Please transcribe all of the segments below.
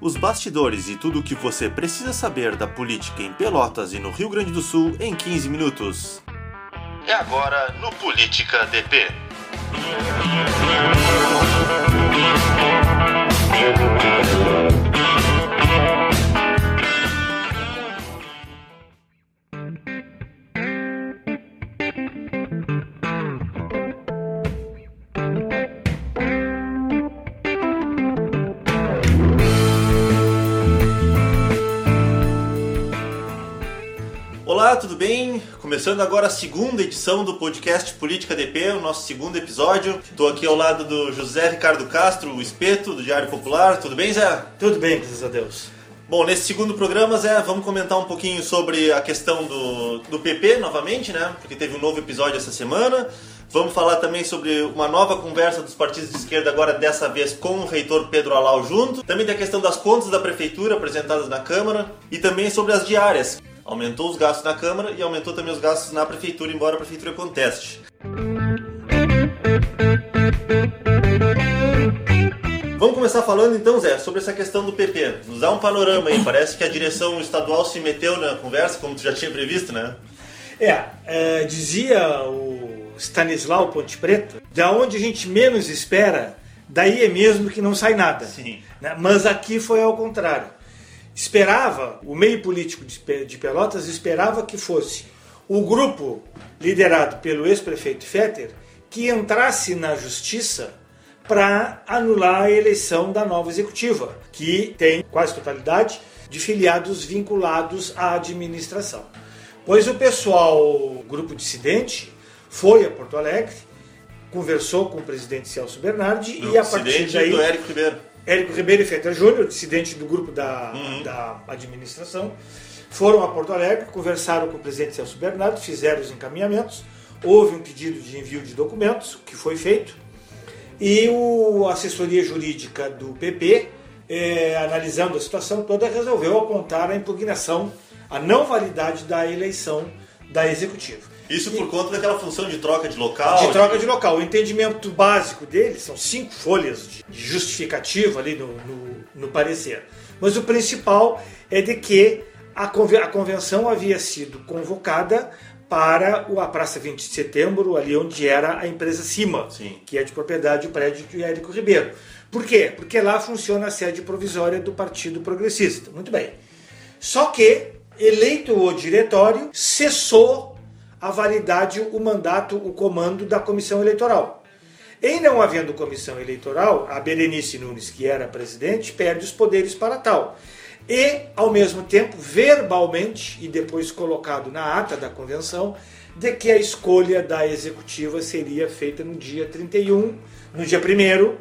Os bastidores e tudo o que você precisa saber da política em Pelotas e no Rio Grande do Sul em 15 minutos. É agora no Política DP. Olá, tudo bem? Começando agora a segunda edição do podcast Política DP, o nosso segundo episódio. Estou aqui ao lado do José Ricardo Castro, o Espeto, do Diário Popular. Tudo bem, Zé? Tudo bem, graças a Deus. Bom, nesse segundo programa, Zé, vamos comentar um pouquinho sobre a questão do, do PP novamente, né? Porque teve um novo episódio essa semana. Vamos falar também sobre uma nova conversa dos partidos de esquerda, agora dessa vez com o reitor Pedro Alau junto. Também tem a questão das contas da prefeitura apresentadas na Câmara e também sobre as diárias. Aumentou os gastos na Câmara e aumentou também os gastos na prefeitura, embora a prefeitura conteste. Vamos começar falando então, Zé, sobre essa questão do PP. Nos dá um panorama aí. Parece que a direção estadual se meteu na conversa, como tu já tinha previsto, né? É, é dizia o Stanislau Ponte Preta, da onde a gente menos espera, daí é mesmo que não sai nada. Sim. Né? Mas aqui foi ao contrário. Esperava, o meio político de Pelotas esperava que fosse o grupo liderado pelo ex-prefeito Fetter que entrasse na justiça para anular a eleição da nova executiva, que tem quase totalidade de filiados vinculados à administração. Pois o pessoal, o grupo dissidente, foi a Porto Alegre, conversou com o presidente Celso Bernardi e a partir daí do Érico Ribeiro. Érico Ribeiro e Fetter Júnior, dissidente do grupo da, Uhum. da administração, foram a Porto Alegre, conversaram com o presidente Celso Bernardo, fizeram os encaminhamentos, houve um pedido de envio de documentos, que foi feito, e o, a assessoria jurídica do PP, eh, analisando a situação toda, resolveu apontar a impugnação, a não validade da eleição da executiva. Isso por conta daquela função de troca de local. de troca de local. O entendimento básico dele são cinco folhas de justificativa ali no, no, no parecer. Mas o principal é de que a, conve- a convenção havia sido convocada para o- a Praça 20 de Setembro, ali onde era a empresa Cima, Sim. que é de propriedade do prédio de Érico Ribeiro. Por quê? Porque lá funciona a sede provisória do Partido Progressista. Muito bem. Só que, eleito o diretório, cessou a validade, o mandato, o comando da comissão eleitoral. Em não havendo comissão eleitoral, a Berenice Nunes, que era presidente, perde os poderes para tal. E, ao mesmo tempo, verbalmente, e depois colocado na ata da convenção, de que a escolha da executiva seria feita no dia 31, no dia 1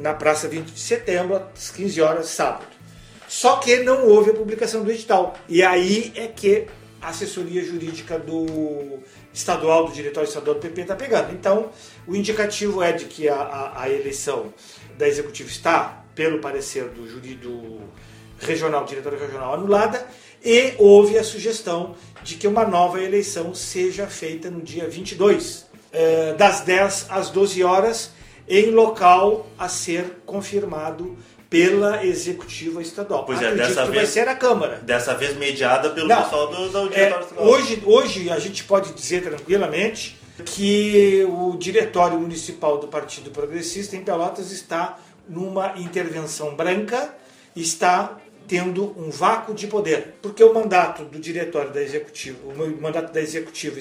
na Praça 20 de Setembro, às 15 horas, sábado. Só que não houve a publicação do edital. E aí é que assessoria jurídica do estadual, do diretório estadual do PP está pegando. Então, o indicativo é de que a, a- a eleição da executiva está, pelo parecer do juri do regional, diretório regional, anulada, e houve a sugestão de que uma nova eleição seja feita no dia 22, eh, das 10 às 12 horas, em local a ser confirmado pela executiva estadual. Pois é, Acredito dessa que vai vez- ser a Câmara. Dessa vez mediada pelo Não. pessoal do, do É, diretório estadual. hoje, hoje a gente pode dizer tranquilamente que o diretório municipal do Partido Progressista em Pelotas está numa intervenção branca, está tendo um vácuo de poder, porque o mandato do diretório da executiva, o mandato da executiva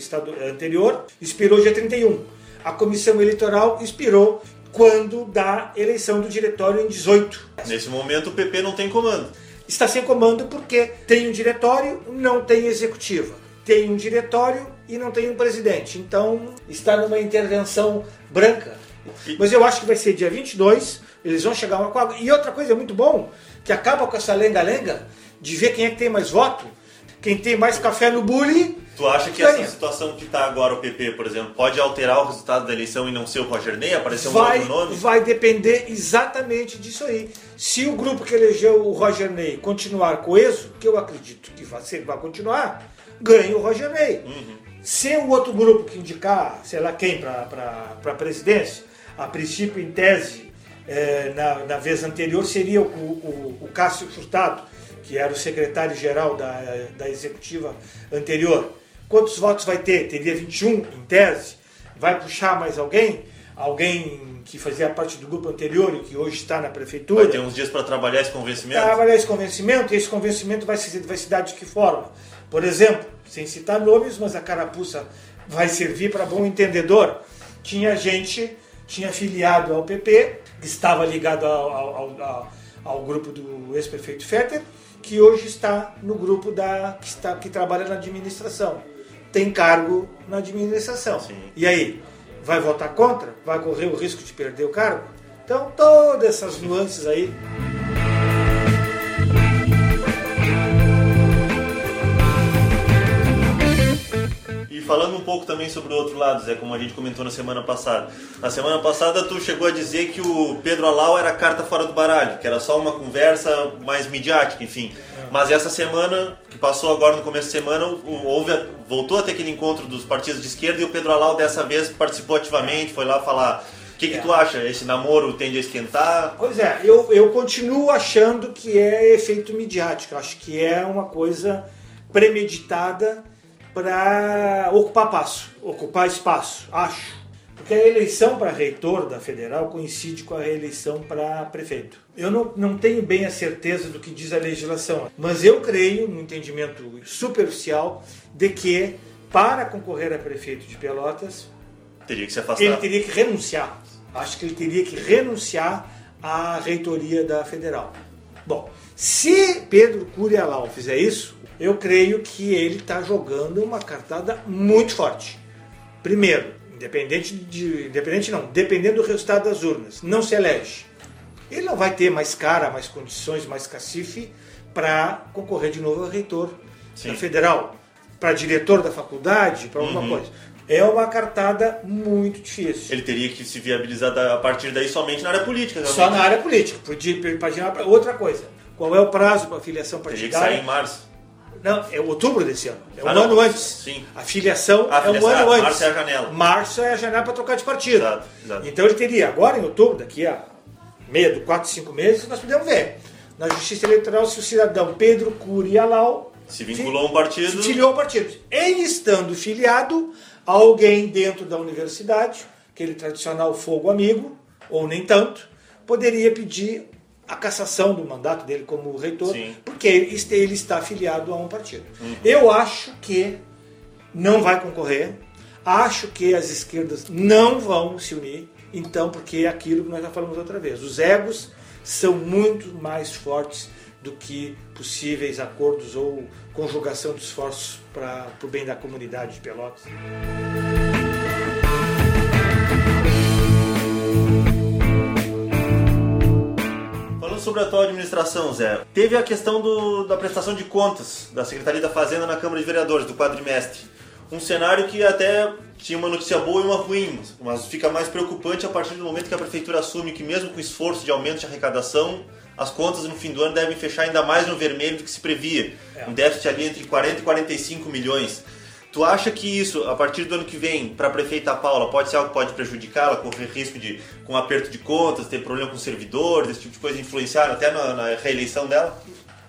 anterior expirou dia 31. A comissão eleitoral expirou quando da eleição do diretório em 18 Nesse momento o PP não tem comando. está sem comando porque tem um diretório, não tem executiva. Tem um diretório e não tem um presidente. Então está numa intervenção branca. Mas eu acho que vai ser dia 22, eles vão chegar a um acordo. E outra coisa muito bom, que acaba com essa lenga-lenga de ver quem é que tem mais voto, quem tem mais café no bule. Tu acha que ganha. essa situação que está agora o PP, por exemplo, pode alterar o resultado da eleição e não ser o Roger Ney, aparecer um vai, outro nome? vai depender exatamente disso aí. Se o grupo que elegeu o Roger Ney continuar coeso, que eu acredito que vai, ser, vai continuar, ganha o Roger Ney. Se o outro grupo que indicar, sei lá quem, para a presidência, a princípio, em tese, é, na, na, vez anterior seria o, o, o Cássio Furtado, que era o secretário-geral da, da executiva anterior. Quantos votos vai ter? Teria 21 em tese. Vai puxar mais alguém? Alguém que fazia parte do grupo anterior e que hoje está na prefeitura. Vai ter uns dias para trabalhar esse convencimento? Trabalhar esse convencimento, e esse convencimento vai se, vai se dar de que forma? Por exemplo, sem citar nomes, mas a carapuça vai servir para bom entendedor. Tinha gente, tinha filiado ao PP, estava ligado ao, ao, ao, ao grupo do ex-prefeito Fetter, que hoje está no grupo da que, está, que trabalha na administração. Tem cargo na administração. Sim. E aí? Vai votar contra? Vai correr o risco de perder o cargo? Então, todas essas nuances aí falando um pouco também sobre o outro lado, Zé, como a gente comentou na semana passada. Na semana passada tu chegou a dizer que o Pedro Alau era carta fora do baralho, que era só uma conversa mais midiática, enfim. Mas essa semana, que passou agora no começo da semana, houve, voltou a ter aquele encontro dos partidos de esquerda e o Pedro Alau dessa vez participou ativamente, foi lá falar. O que, que é. tu acha? Esse namoro tende a esquentar? Pois é, eu, eu continuo achando que é efeito midiático. Acho que é uma coisa premeditada para ocupar passo, ocupar espaço, acho. Porque a eleição para reitor da federal coincide com a reeleição para prefeito. Eu não, não tenho bem a certeza do que diz a legislação, mas eu creio, no entendimento superficial, de que para concorrer a prefeito de Pelotas, teria que se afastar. ele teria que renunciar. Acho que ele teria que renunciar à reitoria da federal. Bom, se Pedro Curialau fizer isso, eu creio que ele está jogando uma cartada muito forte. Primeiro, independente de. Independente não, dependendo do resultado das urnas, não se elege. Ele não vai ter mais cara, mais condições, mais cacife para concorrer de novo a reitor Sim. da federal, para diretor da faculdade, para alguma uhum. coisa. É uma cartada muito difícil. Ele teria que se viabilizar a partir daí somente na área política. Realmente. Só na área política. Podia, outra coisa. Qual é o prazo para filiação partidária? Teria que sair em março. Não, é outubro desse ano. É um ah, ano não. antes. Sim. A filiação, a filiação é um ano antes. Março é a janela. Março é a janela para trocar de partido. Exato, exato. Então ele teria, agora em outubro, daqui a meia do 4, 5 meses, nós podemos ver. Na Justiça Eleitoral, se o cidadão Pedro Curialau se vinculou a um partido. Se filiou ao partido. Em estando filiado a alguém dentro da universidade, aquele tradicional fogo amigo, ou nem tanto, poderia pedir a cassação do mandato dele como reitor, Sim. porque ele está afiliado a um partido. Uhum. Eu acho que não vai concorrer, acho que as esquerdas não vão se unir, então, porque é aquilo que nós já falamos outra vez, os egos são muito mais fortes do que possíveis acordos ou conjugação de esforços para o bem da comunidade de Pelotas. sobre a atual administração, Zé. Teve a questão do, da prestação de contas da Secretaria da Fazenda na Câmara de Vereadores, do quadrimestre. Um cenário que até tinha uma notícia boa e uma ruim, mas fica mais preocupante a partir do momento que a Prefeitura assume que, mesmo com esforço de aumento de arrecadação, as contas no fim do ano devem fechar ainda mais no vermelho do que se previa. É. Um déficit ali entre 40 e 45 milhões. Tu acha que isso, a partir do ano que vem, para a prefeita Paula, pode ser algo que pode prejudicá-la, correr risco de, com aperto de contas, ter problema com servidores, esse tipo de coisa, influenciar até na, na reeleição dela?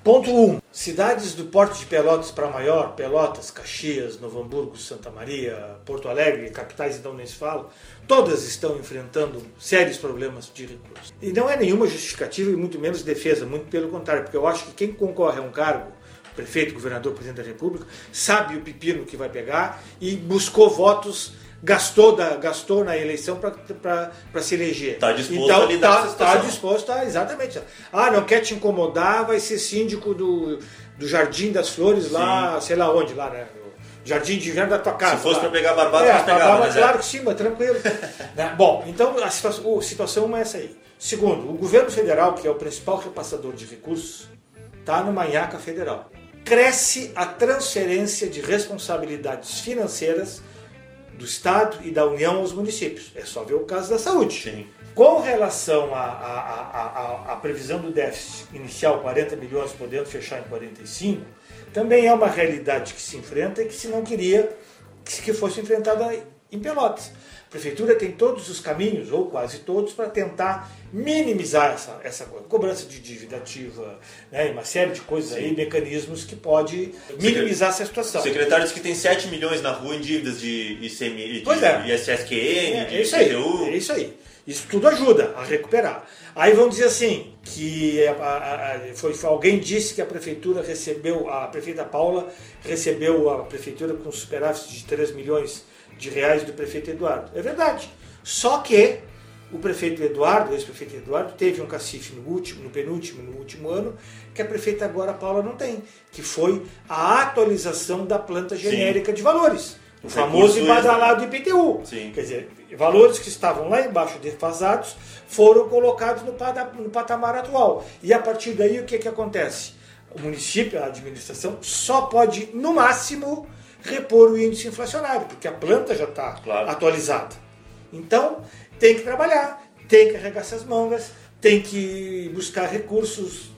Ponto 1. Um, cidades do porte de Pelotas para maior, Pelotas, Caxias, Novo Hamburgo, Santa Maria, Porto Alegre, capitais então nem se fala, todas estão enfrentando sérios problemas de recursos. E não é nenhuma justificativa e muito menos defesa, muito pelo contrário, porque eu acho que quem concorre a um cargo prefeito, governador, presidente da República, sabe o pepino que vai pegar e buscou votos, gastou, da, gastou na eleição para se eleger. Está disposto então, a lidar Está tá disposto a, exatamente. Ah, não quer te incomodar, vai ser síndico do, do Jardim das Flores lá, Sim. sei lá onde, lá, né? Jardim de Inverno da tua casa. Se fosse para pegar barbada, é, pegava, né, Claro que sim, mas tranquilo. né? Bom, então a situação, a situação é essa aí. Segundo, o governo federal, que é o principal repassador de recursos, está numa nhaca federal cresce a transferência de responsabilidades financeiras do Estado e da União aos municípios. É só ver o caso da saúde. Sim. Com relação à previsão do déficit inicial, 40 milhões, podendo fechar em 45, também é uma realidade que se enfrenta e que se não queria que fosse enfrentada em Pelotas. A prefeitura tem todos os caminhos, ou quase todos, para tentar minimizar essa, essa coisa. Cobrança de dívida ativa, né, uma série de coisas Sim. aí, mecanismos que pode minimizar essa situação. Secretários que tem 7 milhões na rua em dívidas de ICM, de é. ISSQN, é, de é isso aí, É isso aí. Isso tudo ajuda a recuperar. Aí vamos dizer assim, que a, a, a, foi, alguém disse que a prefeitura recebeu, a prefeita Paula recebeu a prefeitura com superávit de 3 milhões de reais do prefeito Eduardo. É verdade. Só que o prefeito Eduardo, o ex-prefeito Eduardo, teve um cacife no último, no penúltimo, no último ano, que a prefeita agora Paula não tem, que foi a atualização da planta genérica Sim. de valores. O famoso e badalado IPTU. Sim. Quer dizer, valores que estavam lá embaixo defasados foram colocados no, no patamar atual. E a partir daí o que, que acontece? O município, a administração, só pode, no máximo, repor o índice inflacionário, porque a planta já está claro. atualizada. Então, tem que trabalhar, tem que arregaçar as mangas, tem que buscar recursos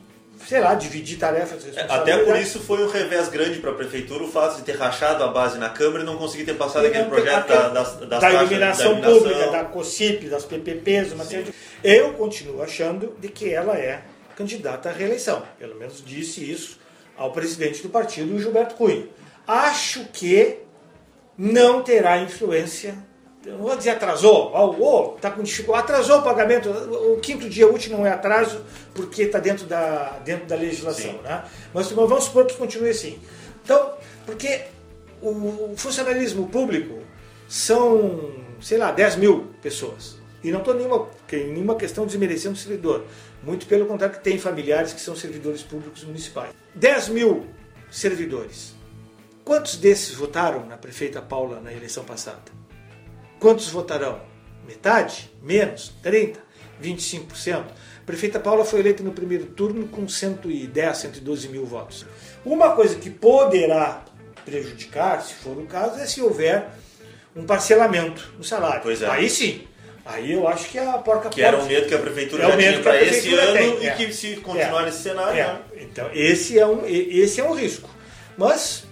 sei lá, dividir tarefas. É, até por isso foi um revés grande para a prefeitura o fato de ter rachado a base na Câmara e não conseguir ter passado aquele projeto da, das, das da, iluminação da pública, da COSIP, das PPPs, uma série de... Eu continuo achando de que ela é candidata à reeleição. Pelo menos disse isso ao presidente do partido, Gilberto Cunha. Acho que não terá influência eu não vou dizer atrasou, oh, tá com dificuldade, atrasou o pagamento, o quinto dia útil não é atraso porque está dentro da, dentro da legislação, né? Mas vamos supor que continue assim. Então, porque o funcionalismo público são, sei lá, 10 mil pessoas. E não estou nenhuma, nenhuma questão desmerecendo o servidor. Muito pelo contrário, que tem familiares que são servidores públicos municipais. 10 mil servidores. Quantos desses votaram na prefeita Paula na eleição passada? Quantos votarão? Metade? Menos? 30%? 25%? A prefeita Paula foi eleita no primeiro turno com 110, 112 mil votos. Uma coisa que poderá prejudicar, se for o caso, é se houver um parcelamento no salário. Pois é. Aí sim. Aí eu acho que a porca Que era um medo que a prefeitura é já tinha para esse ano tem. e é. que se continuar é. nesse cenário. É. Né? Então, esse é, um, esse é um risco. Mas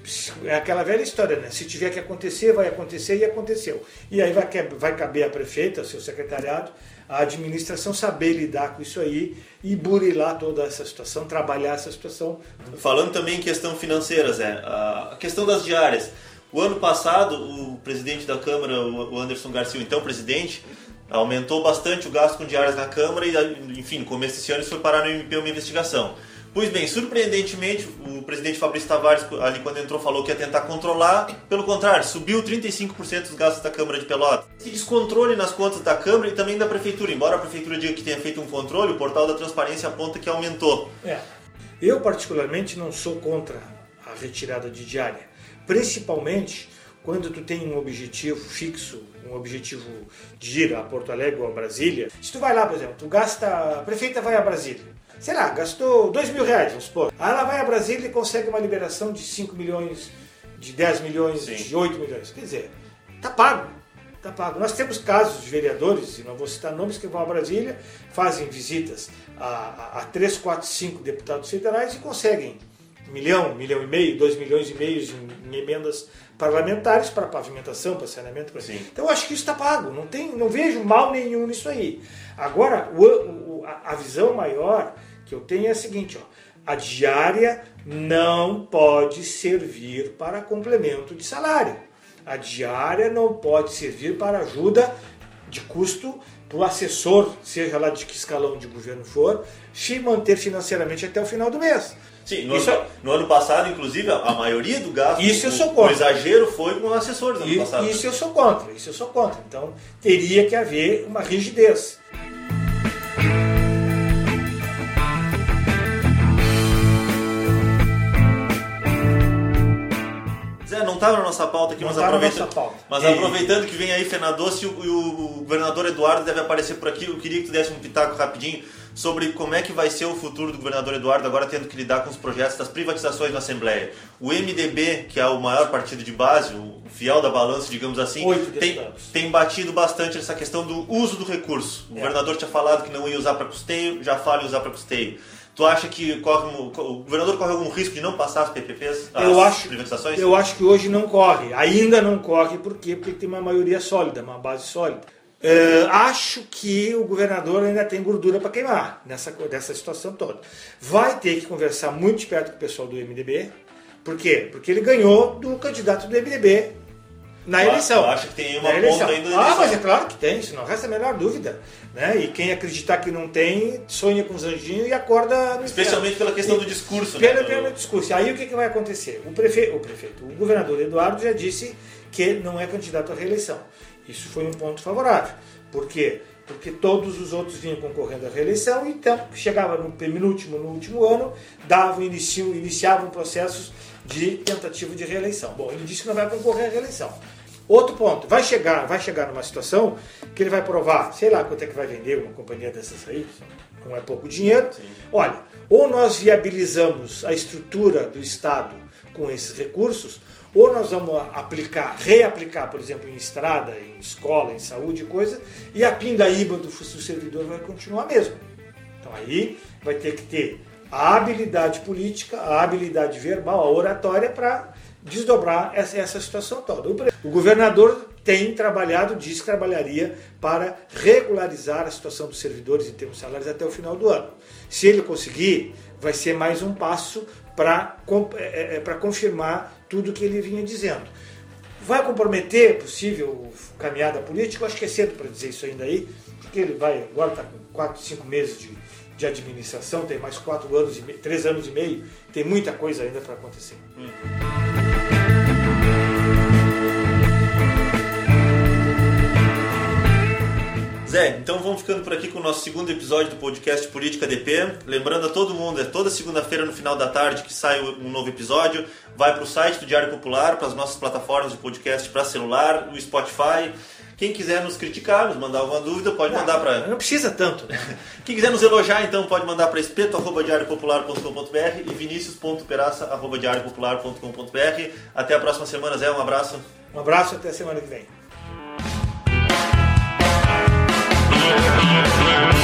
é aquela velha história, né? Se tiver que acontecer, vai acontecer e aconteceu. E aí vai, vai caber à prefeita, ao seu secretariado, a administração saber lidar com isso aí e burilar toda essa situação, trabalhar essa situação. Falando também em questão financeira, Zé, a questão das diárias. O ano passado, o presidente da Câmara, o Anderson Garcia, então presidente, aumentou bastante o gasto com diárias na Câmara e, enfim, no começo desse ano isso foi parar no MP uma investigação. Pois bem, surpreendentemente, o presidente Fabrício Tavares, ali quando entrou, falou que ia tentar controlar. Pelo contrário, subiu 35% dos gastos da Câmara de Pelotas. Esse descontrole nas contas da Câmara e também da Prefeitura. Embora a Prefeitura diga que tenha feito um controle, o portal da transparência aponta que aumentou. É. Eu, particularmente, não sou contra a retirada de diária. Principalmente quando tu tem um objetivo fixo, um objetivo de ir a Porto Alegre ou a Brasília. Se tu vai lá, por exemplo, tu gasta. A prefeita vai a Brasília sei lá, gastou 2 mil reais, vamos supor. Aí ela vai a Brasília e consegue uma liberação de 5 milhões, de 10 milhões, Sim. de 8 milhões. Quer dizer, tá pago. Tá pago. Nós temos casos de vereadores, e não vou citar nomes, que vão a Brasília, fazem visitas a, a, a 3, 4, 5 deputados federais e conseguem um milhão, um milhão e meio, dois milhões e meio em, em emendas parlamentares para pavimentação, para saneamento. Para... Então eu acho que isso está pago. Não, tem, não vejo mal nenhum nisso aí. Agora, o, o, a, a visão maior que eu tenho é a seguinte, ó, a diária não pode servir para complemento de salário. A diária não pode servir para ajuda de custo para o assessor, seja lá de que escalão de governo for, se manter financeiramente até o final do mês. Sim, no, isso, ano, no ano passado, inclusive, a maioria do gasto, isso eu sou contra. o exagero foi com assessores no ano passado. Isso eu sou contra, isso eu sou contra. Então, teria que haver uma rigidez. Estava na nossa pauta aqui, não mas, aproveitando, mas aproveitando que vem aí Fenadoce e o, e o governador Eduardo deve aparecer por aqui, eu queria que tu desse um pitaco rapidinho sobre como é que vai ser o futuro do governador Eduardo agora tendo que lidar com os projetos das privatizações na Assembleia. O MDB, que é o maior partido de base, o fiel da balança, digamos assim, tem, tem batido bastante essa questão do uso do recurso. O é. governador tinha falado que não ia usar para custeio, já fala em usar para custeio. Tu acha que corre, o governador corre algum risco de não passar as PPPs, as eu acho, privatizações? Eu acho que hoje não corre. Ainda não corre, por quê? Porque tem uma maioria sólida, uma base sólida. Uh, acho que o governador ainda tem gordura para queimar nessa, nessa situação toda. Vai ter que conversar muito de perto com o pessoal do MDB. Por quê? Porque ele ganhou do candidato do MDB na eleição. Eu acho que tem uma ponta ainda Ah, mas é claro que tem, isso não resta a menor dúvida. Né? E quem acreditar que não tem, sonha com os anjinhos e acorda no Especialmente pela questão e, do discurso. Pelo, né? pelo discurso. Aí o que, que vai acontecer? O prefeito, o prefeito, o governador Eduardo já disse que não é candidato à reeleição. Isso foi um ponto favorável. Por quê? Porque todos os outros vinham concorrendo à reeleição, então chegava no penúltimo, no último ano, davam inicio, iniciavam processos de tentativa de reeleição. Bom, ele disse que não vai concorrer à reeleição. Outro ponto, vai chegar, vai chegar numa situação que ele vai provar, sei lá quanto é que vai vender uma companhia dessas aí, não é pouco dinheiro. Sim. Olha, ou nós viabilizamos a estrutura do Estado com esses recursos, ou nós vamos aplicar, reaplicar, por exemplo, em estrada, em escola, em saúde e coisa, e a pindaíba do, do servidor vai continuar mesmo. Então aí vai ter que ter a habilidade política, a habilidade verbal, a oratória para desdobrar essa, essa situação toda. O, o governador tem trabalhado, diz que trabalharia para regularizar a situação dos servidores em termos salários até o final do ano. Se ele conseguir, vai ser mais um passo para é, é, confirmar tudo que ele vinha dizendo. Vai comprometer possível caminhada política? Eu acho que é cedo para dizer isso ainda aí, porque ele vai agora está com 4, 5 meses de, de administração, tem mais quatro anos e meio, três anos e meio, tem muita coisa ainda para acontecer. Hum. Zé, então vamos ficando por aqui com o nosso segundo episódio do podcast Política DP. Lembrando a todo mundo, é toda segunda-feira no final da tarde que sai um novo episódio. Vai para o site do Diário Popular, para as nossas plataformas de podcast para celular, no Spotify. Quem quiser nos criticar, nos mandar alguma dúvida, pode não, mandar para. Não precisa tanto, né? Quem quiser nos elogiar, então, pode mandar para espeto.diariopopular.com.br e vinicius.peraça.diariopopular.com.br. Até a próxima semana, Zé. Um abraço. Um abraço até a semana que vem. Yeah.